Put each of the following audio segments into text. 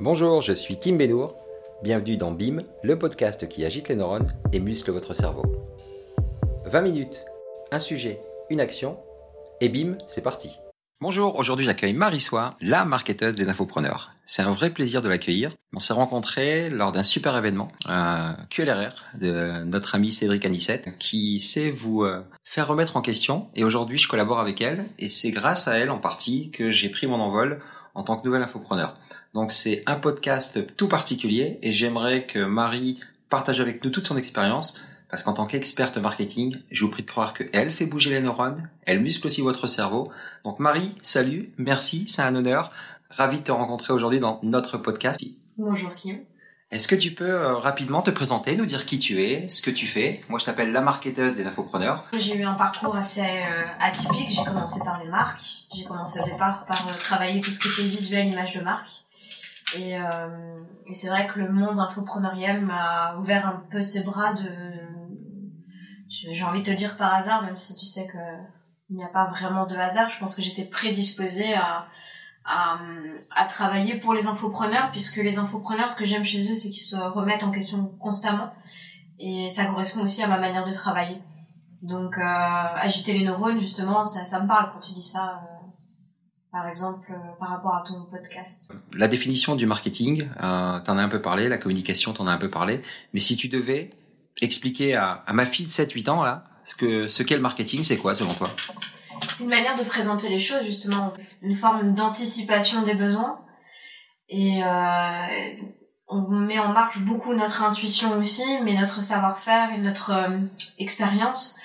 Bonjour, je suis Kim Benour. Bienvenue dans BIM, le podcast qui agite les neurones et muscle votre cerveau. 20 minutes, un sujet, une action, et BIM, c'est parti. Bonjour, aujourd'hui j'accueille Marie Soie, la marketeuse des infopreneurs. C'est un vrai plaisir de l'accueillir. On s'est rencontrés lors d'un super événement, un QLRR de notre ami Cédric Anissette, qui sait vous euh, faire remettre en question. Et aujourd'hui, je collabore avec elle. Et c'est grâce à elle en partie que j'ai pris mon envol en tant que nouvel infopreneur. Donc c'est un podcast tout particulier et j'aimerais que Marie partage avec nous toute son expérience parce qu'en tant qu'experte marketing, je vous prie de croire qu'elle fait bouger les neurones, elle muscle aussi votre cerveau. Donc Marie, salut, merci, c'est un honneur. Ravi de te rencontrer aujourd'hui dans notre podcast. Bonjour Kim. Est-ce que tu peux euh, rapidement te présenter, nous dire qui tu es, ce que tu fais? Moi, je t'appelle la marketeuse des infopreneurs. J'ai eu un parcours assez euh, atypique. J'ai commencé par les marques. J'ai commencé au départ par euh, travailler tout ce qui était visuel, image de marque. Et, et c'est vrai que le monde infopreneurial m'a ouvert un peu ses bras de... J'ai envie de te dire par hasard, même si tu sais que il n'y a pas vraiment de hasard. Je pense que j'étais prédisposée à à, travailler pour les infopreneurs, puisque les infopreneurs, ce que j'aime chez eux, c'est qu'ils se remettent en question constamment. Et ça correspond aussi à ma manière de travailler. Donc, euh, agiter les neurones, justement, ça, ça me parle quand tu dis ça, euh, par exemple, euh, par rapport à ton podcast. La définition du marketing, euh, t'en as un peu parlé, la communication, t'en as un peu parlé. Mais si tu devais expliquer à, ma fille de 7-8 ans, là, ce que ce qu'est le marketing, c'est quoi selon toi? C'est une manière de présenter les choses, justement, une forme d'anticipation des besoins. Et euh, on met en marche beaucoup notre intuition aussi, mais notre savoir-faire et notre euh, expérience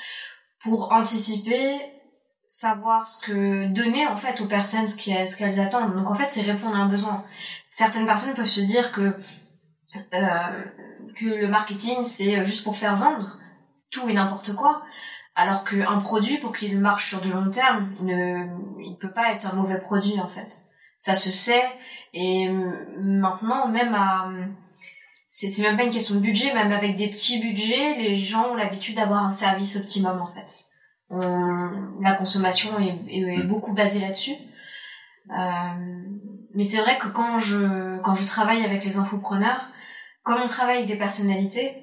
pour anticiper, savoir ce que donner en fait aux personnes ce qu'elles attendent. Donc en fait, c'est répondre à un besoin. Certaines personnes peuvent se dire que euh, que le marketing c'est juste pour faire vendre tout et n'importe quoi. Alors qu'un produit, pour qu'il marche sur du long terme, il ne il peut pas être un mauvais produit en fait. Ça se sait et maintenant même à c'est c'est même pas une question de budget, même avec des petits budgets, les gens ont l'habitude d'avoir un service optimum en fait. la consommation est, est, mm. beaucoup basée là-dessus. Euh, mais c'est vrai que quand je quand je travaille avec les infopreneurs, comme on travaille avec des personnalités,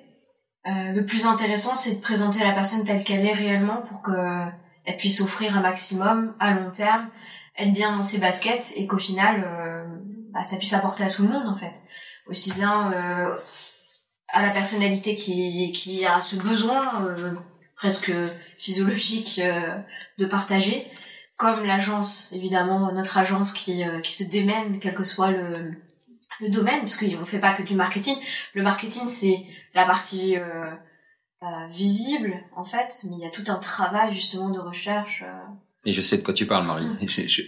euh, le plus intéressant, c'est de présenter la personne telle qu'elle est réellement pour qu'elle puisse offrir un maximum à long terme, être bien dans ses baskets et qu'au final, euh, bah, ça puisse apporter à tout le monde en fait. Aussi bien euh, à la personnalité qui, qui a ce besoin presque physiologique de partager, comme l'agence, évidemment, notre agence qui, qui se démène, quel que soit le, le domaine, parce qu'on ne fait pas que du marketing. Le marketing, c'est la partie euh, euh, visible, en fait, mais il y a tout un travail, justement, de recherche. Euh. Et je sais de quoi tu parles, Marie.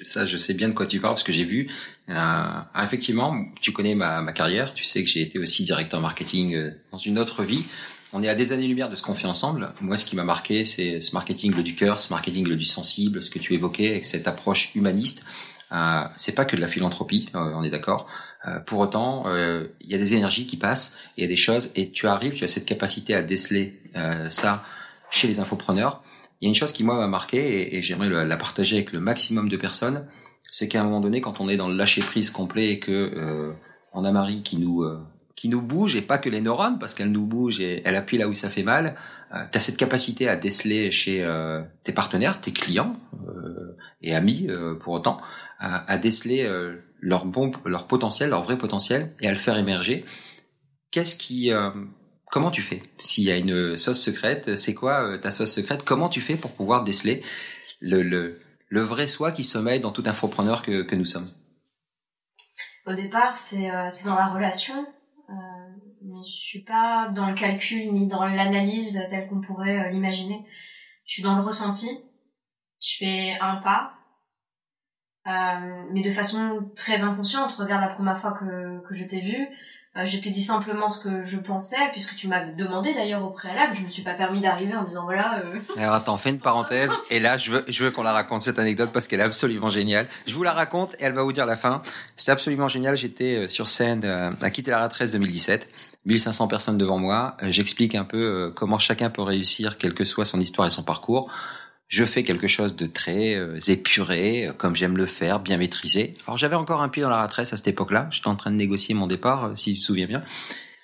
ça, je sais bien de quoi tu parles, parce que j'ai vu... Euh, effectivement, tu connais ma, ma, carrière, tu sais que j'ai été aussi directeur marketing dans une autre vie. On est à des années-lumière de ce qu'on fait ensemble. Moi, ce qui m'a marqué, c'est ce marketing le du cœur, ce marketing le du sensible, ce que tu évoquais, avec cette approche humaniste. Euh, c'est pas que de la philanthropie, on est d'accord. Euh, pour autant, euh, il y a des énergies qui passent, il y a des choses, et tu arrives, tu as cette capacité à déceler euh, ça chez les infopreneurs. Il y a une chose qui moi m'a marqué et, j'aimerais la partager avec le maximum de personnes, c'est qu'à un moment donné, quand on est dans le lâcher prise complet et que on a Marie qui nous qui nous bouge et pas que les neurones parce qu'elle nous bouge et elle appuie là où ça fait mal. Euh, tu as cette capacité à déceler chez tes partenaires, tes clients et amis pour autant, à, déceler euh, leur bon, leur potentiel, leur vrai potentiel, et à le faire émerger. Qu'est-ce qui, euh, comment tu fais? S'il y a une sauce secrète, c'est quoi euh, ta sauce secrète? Comment tu fais pour pouvoir déceler le, le, vrai soi qui sommeille dans tout infopreneur que, que nous sommes? Au départ, c'est dans la relation. Euh, je suis pas dans le calcul ni dans l'analyse telle qu'on pourrait l'imaginer. Je suis dans le ressenti. Je fais un pas, euh, mais de façon très inconsciente. Regarde la première fois que, que je t'ai vu, euh, je t'ai dit simplement ce que je pensais, puisque tu m'avais demandé d'ailleurs au préalable. Je me suis pas permis d'arriver en disant voilà. Euh... Alors attends, fais une parenthèse. et là, je veux, je veux qu'on la raconte cette anecdote parce qu'elle est absolument géniale. Je vous la raconte et elle va vous dire la fin. C'est absolument génial. J'étais euh, sur scène à quitter la 13 2017. 1500 personnes devant moi. J'explique un peu comment chacun peut réussir, quelle que soit son histoire et son parcours je fais quelque chose de très euh, épuré, comme j'aime le faire, bien maîtrisé. Alors j'avais encore un pied dans la ratresse à cette époque-là. J'étais en train de négocier mon départ, euh, si tu te souviens bien.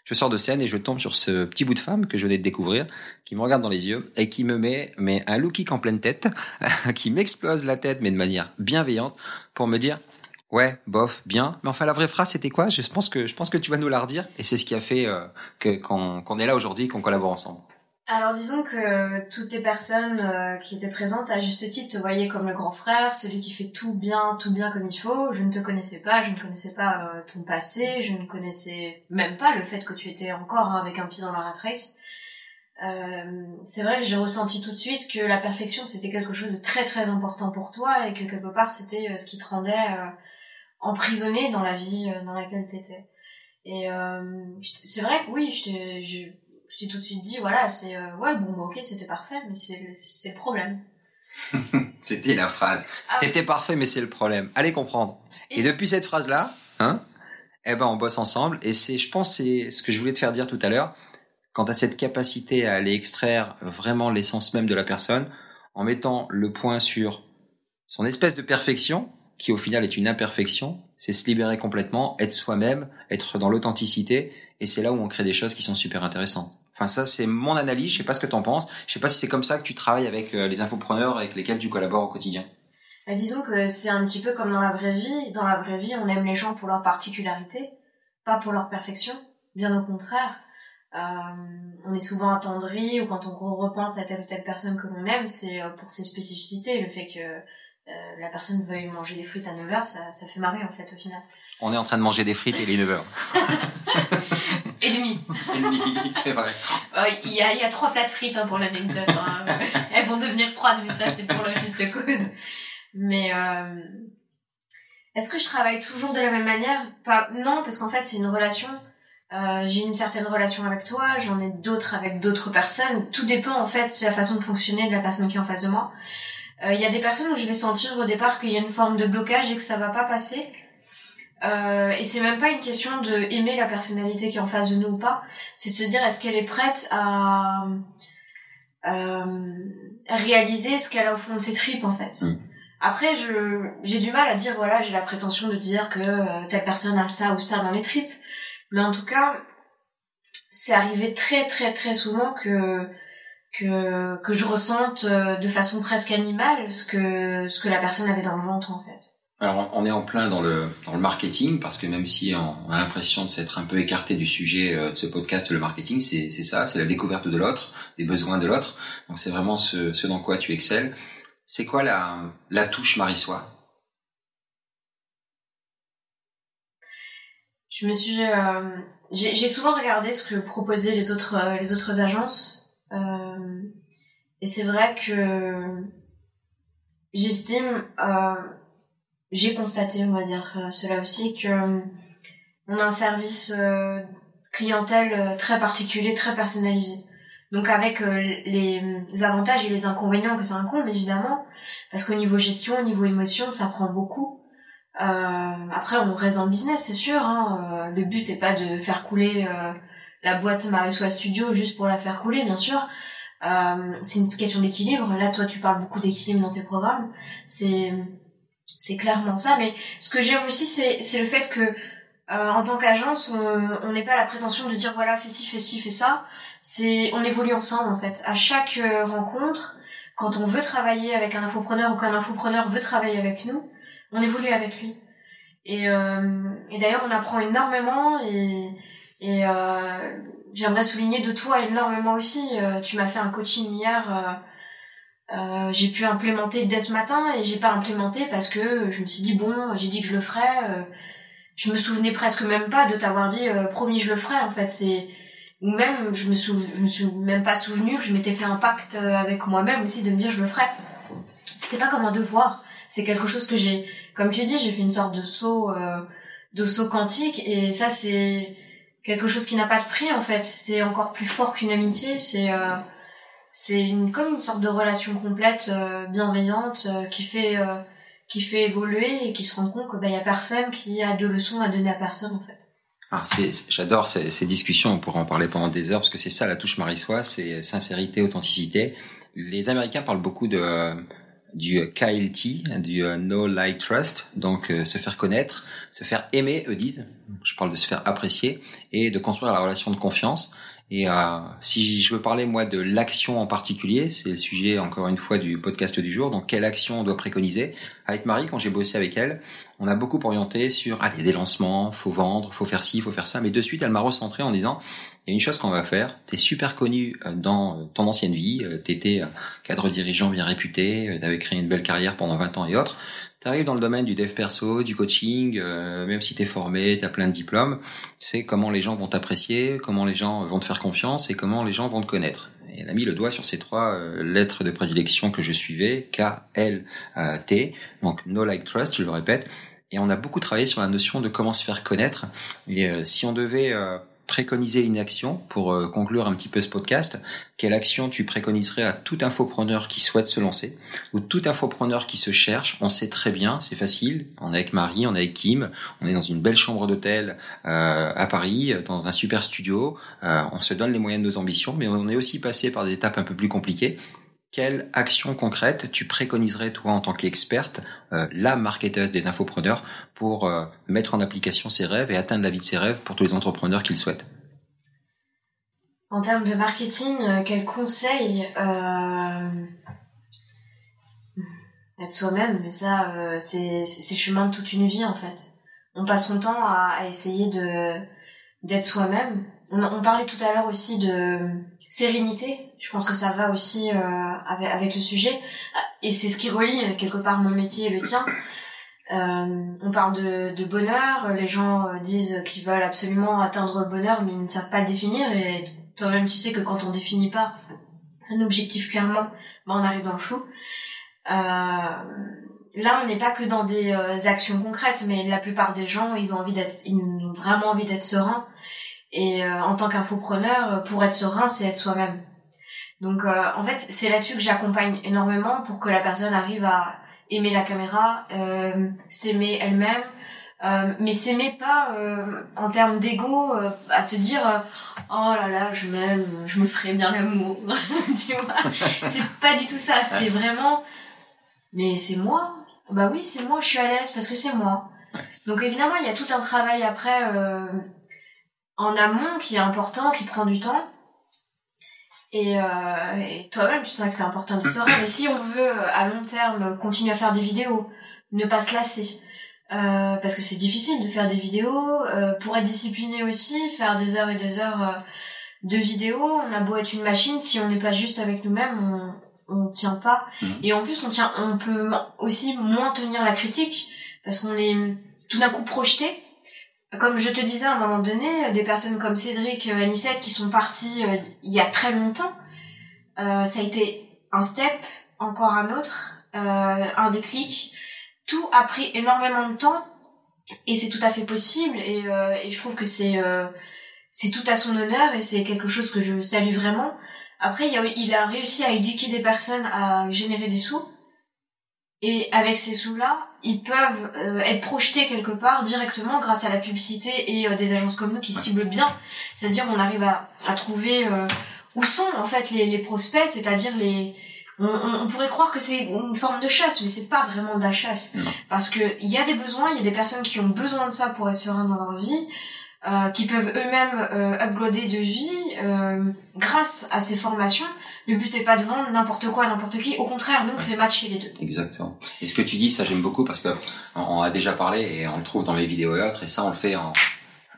Je sors de scène et je tombe sur ce petit bout de femme que je venais de découvrir, qui me regarde dans les yeux et qui me met, mais un look kick en pleine tête, qui m'explose la tête, mais de manière bienveillante, pour me dire Ouais, bof, bien. Mais enfin, la vraie phrase, c'était quoi? Je pense que je pense que tu vas nous la redire, et c'est ce qui a fait euh, que qu'on est là aujourd'hui, qu'on collabore ensemble. Alors disons que toutes les personnes euh, qui étaient présentes à juste titre te voyaient comme le grand frère, celui qui fait tout bien, tout bien comme il faut. Je ne te connaissais pas, je ne connaissais pas euh, ton passé, je ne connaissais même pas le fait que tu étais encore hein, avec un pied dans la rat race. Euh, c'est vrai que j'ai ressenti tout de suite que la perfection c'était quelque chose de très très important pour toi et que quelque part c'était ce qui te rendait emprisonné dans la vie dans laquelle t'étais. Et c'est vrai que oui, je je t'ai tout de suite dit, voilà, c'est euh, ouais, bon, bah, ok, c'était parfait, mais c'est le problème. c'était la phrase. Ah. C'était parfait, mais c'est le problème. Allez comprendre. Et, depuis cette phrase-là, hein, eh ben, on bosse ensemble. Et c'est, je pense, c'est ce que je voulais te faire dire tout à l'heure. Quant à cette capacité à aller extraire vraiment l'essence même de la personne, en mettant le point sur son espèce de perfection, qui au final est une imperfection, c'est se libérer complètement, être soi-même, être dans l'authenticité, et c'est là où on crée des choses qui sont super intéressantes. Enfin, ça, c'est mon analyse. Je sais pas ce que t'en penses. Je sais pas si c'est comme ça que tu travailles avec euh, les infopreneurs avec lesquels tu collabores au quotidien. Bah, disons que c'est un petit peu comme dans la vraie vie. Dans la vraie vie, on aime les gens pour leur particularité, pas pour leur perfection. Bien au contraire. Euh, on est souvent attendri ou quand on repense à telle ou telle personne que l'on aime, c'est euh, pour ses spécificités. Le fait que euh, la personne veuille manger des frites à 9h, ça, ça fait marrer en fait au final. On est en train de manger des frites et il est 9h. Et demi. et demi, c'est vrai. Euh, il y, a, y a trois plats de frites hein, pour l'anecdote. Hein. Elles vont devenir froides, mais ça c'est pour la juste cause. Mais euh, est-ce que je travaille toujours de la même manière? Pas, Non, parce qu'en fait c'est une relation. Euh, j'ai une certaine relation avec toi, j'en ai d'autres avec d'autres personnes. Tout dépend en fait de la façon de fonctionner de la personne qui est en face de moi. Il y a des personnes où je vais sentir au départ qu'il y a une forme de blocage et que ça va pas passer. Euh, et c'est même pas une question de aimer la personnalité qui est en face de nous ou pas, c'est de se dire est-ce qu'elle est prête à euh, réaliser ce qu'elle a au fond de ses tripes en fait. Mm. Après, je j'ai du mal à dire voilà j'ai la prétention de dire que euh, telle personne a ça ou ça dans les tripes, mais en tout cas c'est arrivé très très très souvent que que que je ressente euh, de façon presque animale ce que ce que la personne avait dans le ventre en fait. Alors, on est en plein dans le, dans le marketing, parce que même si on a l'impression de s'être un peu écarté du sujet euh, de ce podcast, le marketing, c'est ça, c'est la découverte de l'autre, des besoins de l'autre. Donc, c'est vraiment ce, ce dans quoi tu excelles. C'est quoi la, la touche Marie-Soie? Je me suis, euh, j'ai souvent regardé ce que proposaient les autres, euh, les autres agences, euh, et c'est vrai que j'estime j'ai constaté, on va dire euh, cela aussi, que euh, on a un service euh, clientèle très particulier, très personnalisé. Donc avec les avantages et les inconvénients que ça incombe évidemment, parce qu'au niveau gestion, au niveau émotion, ça prend beaucoup. Après, on reste dans le business, c'est sûr. Hein. le but est pas de faire couler la boîte Marissois Studio juste pour la faire couler, bien sûr. C'est une question d'équilibre. Là, toi, tu parles beaucoup d'équilibre dans tes programmes. C'est c'est clairement ça. Mais ce que j'aime aussi, c'est le fait que euh, en tant qu'agence, on n'est pas la prétention de dire voilà, fais ci, fais ci, fais ça. C'est on évolue ensemble en fait. À chaque euh, rencontre, quand on veut travailler avec un infopreneur ou qu'un infopreneur veut travailler avec nous, on évolue avec lui. Et, euh, et d'ailleurs, on apprend énormément et, et j'aimerais souligner de toi énormément aussi. tu m'as fait un coaching hier euh, j'ai pu implémenter dès ce matin et j'ai pas implémenté parce que je me suis dit bon j'ai dit que je le ferais euh, je me souvenais presque même pas de t'avoir dit euh, promis je le ferais en fait. C'est ou même je me sou... je me suis même pas souvenu que je m'étais fait un pacte avec moi-même aussi de me dire je le ferais c'était pas comme un devoir. C'est quelque chose que j'ai comme tu dis j'ai fait une sorte de saut de saut quantique et ça c'est quelque chose qui n'a pas de prix en fait. C'est encore plus fort qu'une amitié. C'est c'est comme une sorte de relation complète, euh, bienveillante, euh, qui fait euh, qui fait évoluer et qui se rend compte qu'il bah, y a personne qui a de leçons à donner à personne en fait. Ah, j'adore ces, discussions, on pourrait en parler pendant des heures, parce que c'est ça la touche Marie-Soie, c'est sincérité, authenticité. les Américains parlent beaucoup de du KLT, du Know Like Trust, donc se faire connaître, se faire aimer, eux disent. Je parle de se faire apprécier et de construire la relation de confiance. Et euh, si je veux parler moi de l'action en particulier, c'est le sujet encore une fois du podcast du jour. Donc quelle action on doit préconiser Avec Marie, quand j'ai bossé avec elle, on a beaucoup orienté sur allez des lancements, faut vendre, faut faire ci, faut faire ça. Mais de suite, elle m'a recentré en disant il y a une chose qu'on va faire. T'es super connu euh, dans ton ancienne vie. Euh, T'étais cadre dirigeant bien réputé. T'avais créé une belle carrière pendant 20 ans et autres. T'arrives dans le domaine du dev perso, du coaching, euh, même si t'es formé, t'as plein de diplômes, tu sais comment les gens vont t'apprécier, comment les gens vont te faire confiance et comment les gens vont te connaître. Et elle a mis le doigt sur ces trois euh, lettres de prédilection que je suivais, K, L, T, donc No Like Trust, je le répète. Et on a beaucoup travaillé sur la notion de comment se faire connaître. Et euh, si on devait préconiser une action pour euh, conclure un petit peu ce podcast. Quelle action tu préconiserais à tout infopreneur qui souhaite se lancer ou tout infopreneur qui se cherche? On sait très bien, c'est facile. On est avec Marie, on est avec Kim, on est dans une belle chambre d'hôtel euh, à Paris, dans un super studio. Euh, on se donne les moyens de nos ambitions, mais on est aussi passé par des étapes un peu plus compliquées quelle action concrète tu préconiserais toi en tant qu'experte, euh, la marketeuse des infopreneurs, pour euh, mettre en application ses rêves et atteindre la vie de ses rêves pour tous les entrepreneurs qui le souhaitent? En termes de marketing, euh, quel conseil Être soi-même, mais ça, c'est chemin de toute une vie en fait. On passe son temps à, essayer de d'être soi-même. On parlait tout à l'heure aussi de sérénité. Je pense que ça va aussi euh, avec, le sujet. Et c'est ce qui relie euh, quelque part mon métier et le tien. Euh, on parle de, bonheur, les gens disent qu'ils veulent absolument atteindre le bonheur, mais ils ne savent pas le définir. Et toi-même, tu sais que quand on définit pas un objectif clairement, ben on arrive dans le flou. Là, on n'est pas que dans des actions concrètes, mais la plupart des gens, ils ont envie d'être, ils ont vraiment envie d'être sereins et euh, en tant qu'infopreneur, euh, pour être serein, c'est être soi-même. Donc euh, en fait, c'est là-dessus que j'accompagne énormément pour que la personne arrive à aimer la caméra, s'aimer elle-même, mais s'aimer pas en termes d'ego, à se dire oh là là, je m'aime, je me ferai bien l'amour, tu vois. c'est pas du tout ça, c'est vraiment mais c'est moi. Bah oui, c'est moi, je suis à l'aise parce que c'est moi. Donc évidemment, il y a tout un travail après en amont qui est important, qui prend du temps. Et, euh, et toi-même, tu sais que c'est important de sauver. Mais si on veut, à long terme, continuer à faire des vidéos, ne pas se lasser. Euh, parce que c'est difficile de faire des vidéos. Euh, pour être discipliné aussi, faire des heures et des heures euh, de vidéos, on a beau être une machine, si on n'est pas juste avec nous-mêmes, on, on tient pas. Mhm. Et en plus, on tient, on peut aussi moins tenir la critique parce qu'on est tout d'un coup projeté comme je te disais à un moment donné, des personnes comme Cédric, euh, Anissette qui sont parties euh, il y a très longtemps, euh, ça a été un step, encore un autre, un déclic. Tout a pris énormément de temps et c'est tout à fait possible et, et je trouve que c'est c'est tout à son honneur et c'est quelque chose que je salue vraiment. Après, il a réussi à éduquer des personnes à générer des sous et avec ces sous-là, ils peuvent euh, être projetés quelque part directement grâce à la publicité et euh, des agences comme nous qui ciblent bien. C'est-à-dire on arrive à, à trouver euh, où sont en fait les, les prospects, c'est-à-dire les... On, on, pourrait croire que c'est une forme de chasse, mais c'est pas vraiment de la chasse. Parce que il y a des besoins, il y a des personnes qui ont besoin de ça pour être serein dans leur vie. qui peuvent eux-mêmes euh, uploader de vie grâce à ces formations le but est pas de vendre n'importe quoi à n'importe qui. Au contraire, nous, on fait matcher les deux. Exactement. Et ce que tu dis, ça j'aime beaucoup parce que on a déjà parlé et on le trouve dans mes vidéos et autres. Et ça, on le fait en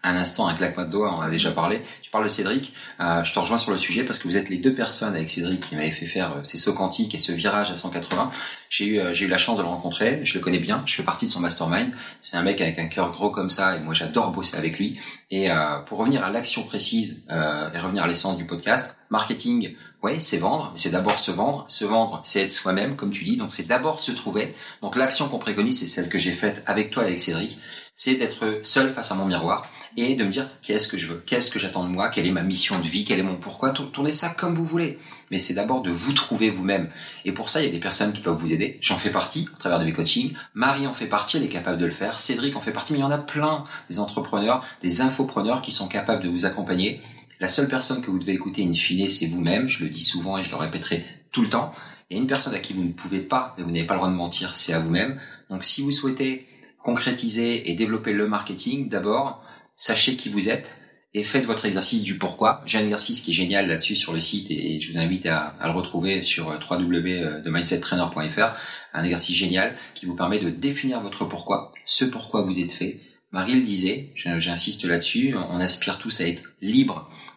un instant, un claquement de doigts, on a déjà parlé. Tu parles de Cédric, euh, je te rejoins sur le sujet parce que vous êtes les deux personnes avec Cédric qui m'avaient fait faire euh, ces sauts quantiques et ce virage à 180. J'ai eu, euh, j'ai eu la chance de le rencontrer, je le connais bien, je fais partie de son mastermind. C'est un mec avec un cœur gros comme ça et moi j'adore bosser avec lui. Et pour revenir à l'action précise et revenir à l'essence du podcast, marketing, oui, c'est vendre, mais c'est d'abord se vendre. Se vendre, c'est être soi-même, comme tu dis. Donc, c'est d'abord se trouver. Donc, l'action qu'on préconise, c'est celle que j'ai faite avec toi et avec Cédric. C'est d'être seul face à mon miroir et de me dire qu'est-ce que je veux, qu'est-ce que j'attends de moi, quelle est ma mission de vie, quel est mon pourquoi? Tournez ça comme vous voulez. Mais c'est d'abord de vous trouver vous-même. Et pour ça, il y a des personnes qui peuvent vous aider. J'en fais partie à travers de mes coachings. Marie en fait partie, elle est capable de le faire. Cédric en fait partie, mais il y en a plein des entrepreneurs, des infopreneurs qui sont capables de vous accompagner la seule personne que vous devez écouter in fine, c'est vous-même. Je le dis souvent et je le répéterai tout le temps. Et une personne à qui vous ne pouvez pas, et vous n'avez pas le droit de mentir, c'est à vous-même. Donc si vous souhaitez concrétiser et développer le marketing, d'abord, sachez qui vous êtes et faites votre exercice du pourquoi. J'ai un exercice qui est génial là-dessus sur le site et je vous invite à, le retrouver sur www.mindsettrainer.fr. Un exercice génial qui vous permet de définir votre pourquoi, ce pourquoi vous êtes fait. Marie le disait, j'insiste là-dessus, on aspire tous à être libre euh,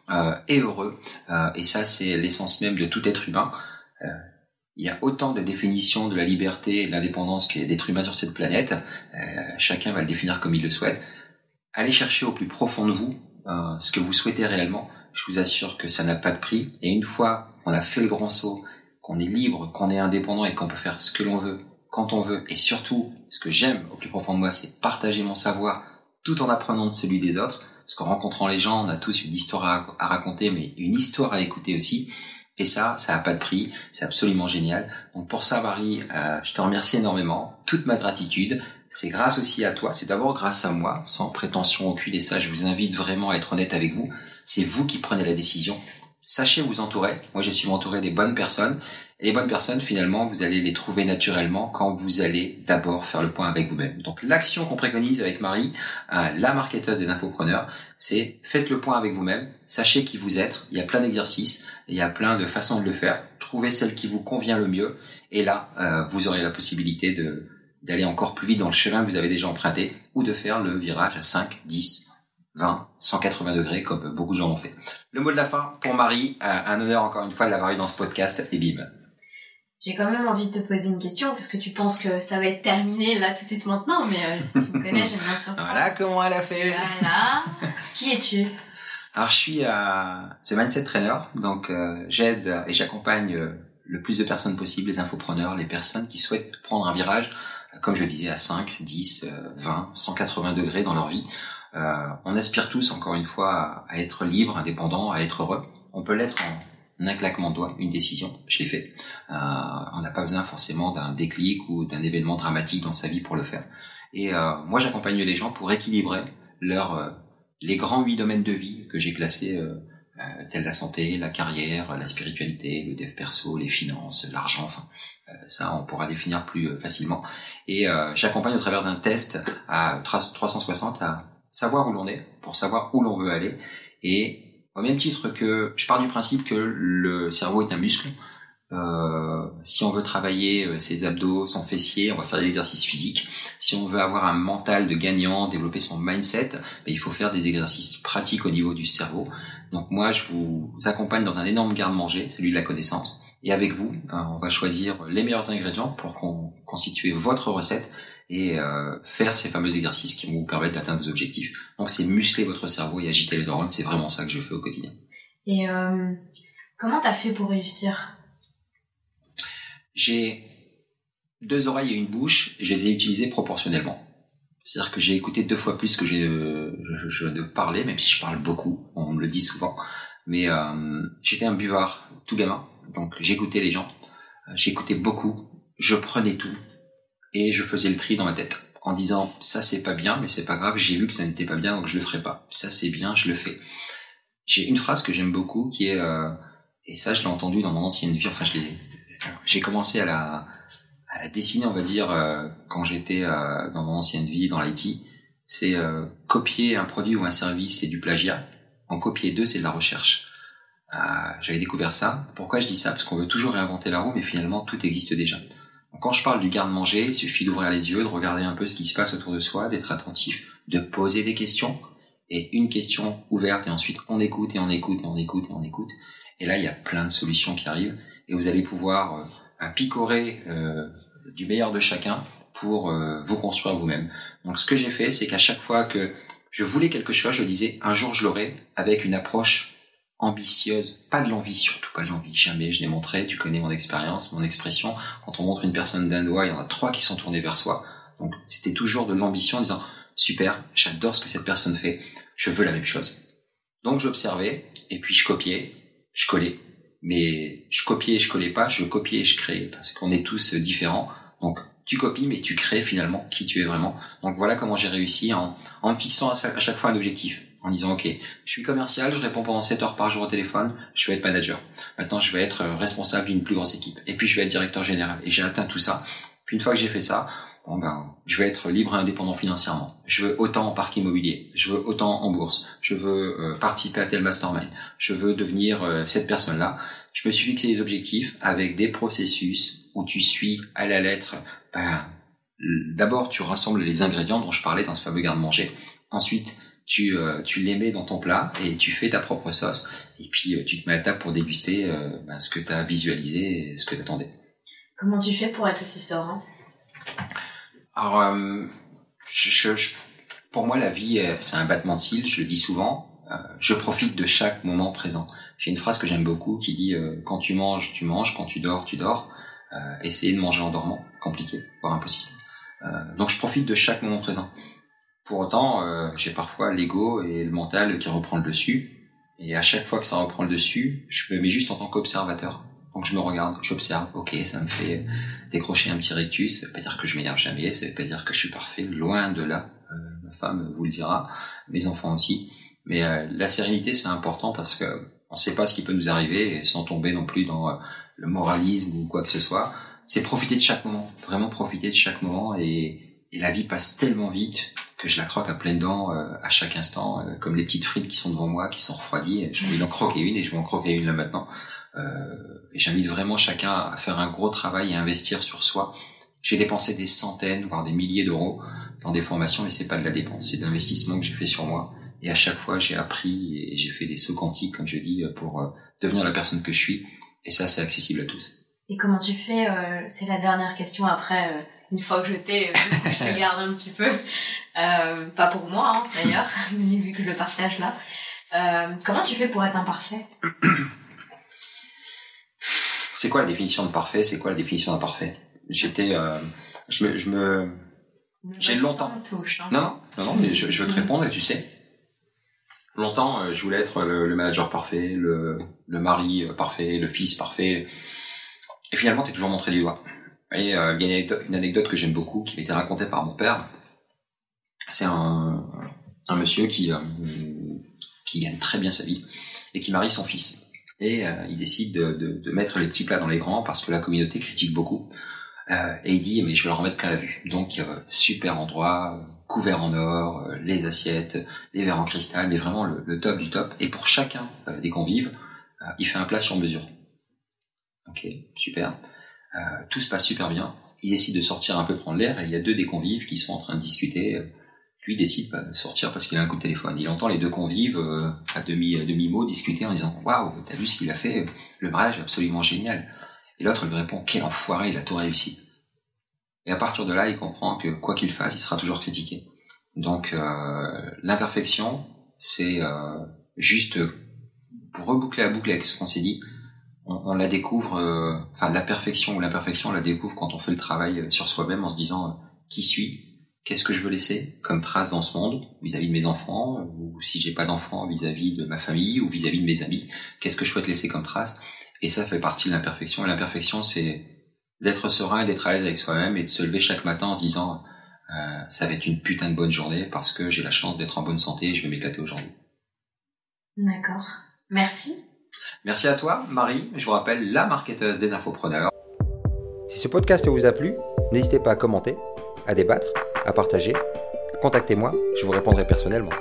et heureux. Euh, et ça, c'est l'essence même de tout être humain. Euh, il y a autant de définitions de la liberté et de l'indépendance qu'il y a d'êtres humains sur cette planète. Euh, chacun va le définir comme il le souhaite. Allez chercher au plus profond de vous euh, ce que vous souhaitez réellement. Je vous assure que ça n'a pas de prix. Et une fois qu'on a fait le grand saut, qu'on est libre, qu'on est indépendant et qu'on peut faire ce que l'on veut, quand on veut, et surtout, ce que j'aime au plus profond de moi, c'est partager mon savoir tout en apprenant de celui des autres. Parce qu'en rencontrant les gens, on a tous une histoire à raconter, mais une histoire à écouter aussi. Et ça, ça n'a pas de prix, c'est absolument génial. Donc pour ça, Marie, euh, je te remercie énormément, toute ma gratitude. C'est grâce aussi à toi, c'est d'abord grâce à moi, sans prétention aucune, et ça, je vous invite vraiment à être honnête avec vous. C'est vous qui prenez la décision. Sachez vous entourer. Moi, je suis entouré des bonnes personnes les bonnes personnes, finalement, vous allez les trouver naturellement quand vous allez d'abord faire le point avec vous-même. Donc l'action qu'on préconise avec Marie, euh, la marketeuse des infopreneurs, c'est faites le point avec vous-même, sachez qui vous êtes, il y a plein d'exercices, il y a plein de façons de le faire, trouvez celle qui vous convient le mieux, et là, euh, vous aurez la possibilité d'aller encore plus vite dans le chemin que vous avez déjà emprunté, ou de faire le virage à 5, 10, 20, 180 degrés, comme beaucoup de gens l'ont fait. Le mot de la fin pour Marie, euh, un honneur encore une fois de l'avoir eu dans ce podcast, et bim. J'ai quand même envie de te poser une question parce que tu penses que ça va être terminé là tout de suite maintenant, mais euh, tu me connais, j'aime bien surprendre. Voilà comment elle a fait. Voilà. Qui es-tu? Alors je suis euh, The Mindset Trainer, donc euh, j'aide et j'accompagne euh, le plus de personnes possible, les infopreneurs, les personnes qui souhaitent prendre un virage, comme je disais, à 5, 10, 20, 180 degrés dans leur vie. on aspire tous, encore une fois, à être libre, indépendant, à être heureux. On peut l'être en un claquement de doigts, une décision, je l'ai fait. Euh, on n'a pas besoin forcément d'un déclic ou d'un événement dramatique dans sa vie pour le faire. Et euh, moi, j'accompagne les gens pour équilibrer leur, euh, les grands huit domaines de vie que j'ai classés, tels la santé, la carrière, la spiritualité, le dev perso, les finances, l'argent. Enfin, ça, on pourra définir plus facilement. Et j'accompagne au travers d'un test à 360 à savoir où l'on est, pour savoir où l'on veut aller, et au même titre que je pars du principe que le cerveau est un muscle. Euh, si on veut travailler euh, ses abdos, son fessier, on va faire des exercices physiques. Si on veut avoir un mental de gagnant, développer son mindset, ben, il faut faire des exercices pratiques au niveau du cerveau. Donc moi, je vous accompagne dans un énorme garde-manger, celui de la connaissance. Et avec vous, euh, on va choisir les meilleurs ingrédients pour constituer votre recette et euh, faire ces fameux exercices qui vont vous permettre d'atteindre vos objectifs. Donc c'est muscler votre cerveau et agiter les neurones, c'est vraiment ça que je fais au quotidien. Et euh, comment t'as fait pour réussir? J'ai deux oreilles et une bouche, et je les ai utilisées proportionnellement. C'est-à-dire que j'ai écouté deux fois plus que j'ai je, je, de parler, même si je parle beaucoup, on me le dit souvent. Mais euh, j'étais un buvard tout gamin, donc j'écoutais les gens, euh, j'écoutais beaucoup, je prenais tout, et je faisais le tri dans ma tête en disant ça c'est pas bien mais c'est pas grave j'ai vu que ça n'était pas bien donc je le ferai pas. Ça c'est bien je le fais. J'ai une phrase que j'aime beaucoup qui est euh, et ça je l'ai entendu dans mon ancienne vie enfin je l'ai j'ai commencé à la à la dessiner on va dire euh, quand j'étais dans mon ancienne vie dans l'IT c'est copier un produit ou un service c'est du plagiat. En copier deux c'est de la recherche j'avais découvert ça pourquoi je dis ça? Parce qu'on veut toujours réinventer la roue mais finalement tout existe déjà quand je parle du garde-manger, il suffit d'ouvrir les yeux, de regarder un peu ce qui se passe autour de soi, d'être attentif, de poser des questions, et une question ouverte, et ensuite on écoute, et on écoute, et on écoute, et on écoute. Et là, il y a plein de solutions qui arrivent, et vous allez pouvoir euh, picorer euh, du meilleur de chacun pour euh, vous construire vous-même. Donc ce que j'ai fait, c'est qu'à chaque fois que je voulais quelque chose, je disais un jour je l'aurai avec une approche ambitieuse, pas de l'envie, surtout pas de l'envie, jamais, je l'ai montré, tu connais mon expérience, mon expression, quand on montre une personne d'un doigt, il y en a trois qui sont tournés vers soi, donc c'était toujours de l'ambition en disant, super, j'adore ce que cette personne fait, je veux la même chose. Donc j'observais, et puis je copiais, je collais, mais je copiais et je collais pas, je copiais et je créais, parce qu'on est tous différents, donc tu copies, mais tu crées finalement qui tu es vraiment. Donc voilà comment j'ai réussi en, en me fixant à chaque fois un objectif en disant ok, je suis commercial, je réponds pendant 7 heures par jour au téléphone, je vais être manager. Maintenant, je vais être euh, responsable d'une plus grosse équipe. Et puis, je vais être directeur général. Et j'ai atteint tout ça. Puis, une fois que j'ai fait ça, bon ben, je vais être libre et indépendant financièrement. Je veux autant en parc immobilier, je veux autant en bourse, je veux euh, participer à tel mastermind, je veux devenir euh, cette personne-là. Je me suis fixé des objectifs avec des processus où tu suis à la lettre. Ben, D'abord, tu rassembles les ingrédients dont je parlais dans ce fameux garde-manger. Ensuite, tu, euh, tu les mets dans ton plat et tu fais ta propre sauce. Et puis, euh, tu te mets à table pour déguster euh, ben, ce que tu as visualisé et ce que tu attendais. Comment tu fais pour être aussi serein? Alors, je, pour moi, la vie, c'est un battement de cils, je le dis souvent. je profite de chaque moment présent. J'ai une phrase que j'aime beaucoup qui dit quand tu manges, tu manges, quand tu dors, tu dors. essayer de manger en dormant, compliqué, voire impossible. donc je profite de chaque moment présent. Pour autant, euh, j'ai parfois l'ego et le mental qui reprend le dessus. Et à chaque fois que ça reprend le dessus, je me mets juste en tant qu'observateur. Donc je me regarde, j'observe, ok, ça me fait décrocher un petit rectus, ça veut pas dire que je m'énerve jamais, ça veut pas dire que je suis parfait, loin de là, euh, ma femme vous le dira, mes enfants aussi. Mais euh, la sérénité c'est important parce que on sait pas ce qui peut nous arriver sans tomber non plus dans le moralisme ou quoi que ce soit. C'est profiter de chaque moment, vraiment profiter de chaque moment et la vie passe tellement vite que je la croque à pleines dents euh, à chaque instant, euh, comme les petites frites qui sont devant moi, qui sont refroidies. J'ai envie d'en croquer une et je vais en croquer une là maintenant. Euh, et j'invite vraiment chacun à faire un gros travail et investir sur soi. J'ai dépensé des centaines, voire des milliers d'euros dans des formations, mais c'est pas de la dépense, c'est de l'investissement que j'ai fait sur moi. Et à chaque fois, j'ai appris et j'ai fait des sauts quantiques, comme je dis, pour devenir la personne que je suis. Et ça, c'est accessible à tous. Et comment tu fais C'est la dernière question après une fois que je t'ai, euh, je te garde un petit peu. Euh, pas pour moi, hein, d'ailleurs, vu que je le partage là. Euh, comment tu fais pour être imparfait C'est quoi la définition de parfait? C'est quoi la définition d'imparfait J'étais, je me, je me, j'ai longtemps. Hein? Non, non, non, mais je, je veux te mm. répondre et tu sais. Longtemps, je voulais être le, manager parfait, le, le mari parfait, le fils parfait. Et finalement, t'es toujours montré du doigt. Et euh, il y a une anecdote, que j'aime beaucoup, qui m'a été racontée par mon père. C'est un, monsieur qui, euh, qui gagne très bien sa vie et qui marie son fils. Et euh, il décide de, mettre les petits plats dans les grands parce que la communauté critique beaucoup. Euh, et il dit, mais je vais leur remettre plein la vue. Donc, super endroit, couvert en or, les assiettes, les verres en cristal, mais vraiment le top du top. Et pour chacun des convives, il fait un plat sur mesure. Ok, super. Euh, tout se passe super bien. Il décide de sortir un peu prendre l'air et il y a deux des convives qui sont en train de discuter. Lui décide de sortir parce qu'il a un coup de téléphone. Il entend les deux convives euh, à demi à demi mot discuter en disant waouh t'as vu ce qu'il a fait? Le mariage est absolument génial. Et l'autre lui répond quel enfoiré il a tout réussi. Et à partir de là il comprend que quoi qu'il fasse il sera toujours critiqué. Donc euh, l'imperfection c'est juste pour reboucler la boucle avec ce qu'on s'est dit on, la découvre, euh, enfin la perfection ou l'imperfection, on la découvre quand on fait le travail euh, sur soi-même en se disant euh, qui suis, qu'est-ce que je veux laisser comme trace dans ce monde vis-à-vis de mes enfants, ou si j'ai pas d'enfants vis-à-vis de ma famille ou vis-à-vis de mes amis, qu'est-ce que je souhaite laisser comme trace? Et ça fait partie de l'imperfection. Et l'imperfection, c'est d'être serein et d'être à l'aise avec soi-même et de se lever chaque matin en se disant euh, ça va être une putain de bonne journée parce que j'ai la chance d'être en bonne santé et je vais m'éclater aujourd'hui. D'accord. Merci. Merci à toi, Marie. Je vous rappelle, la marketeuse des infopreneurs. Si ce podcast vous a plu, n'hésitez pas à commenter, à débattre, à partager. Contactez-moi, je vous répondrai personnellement.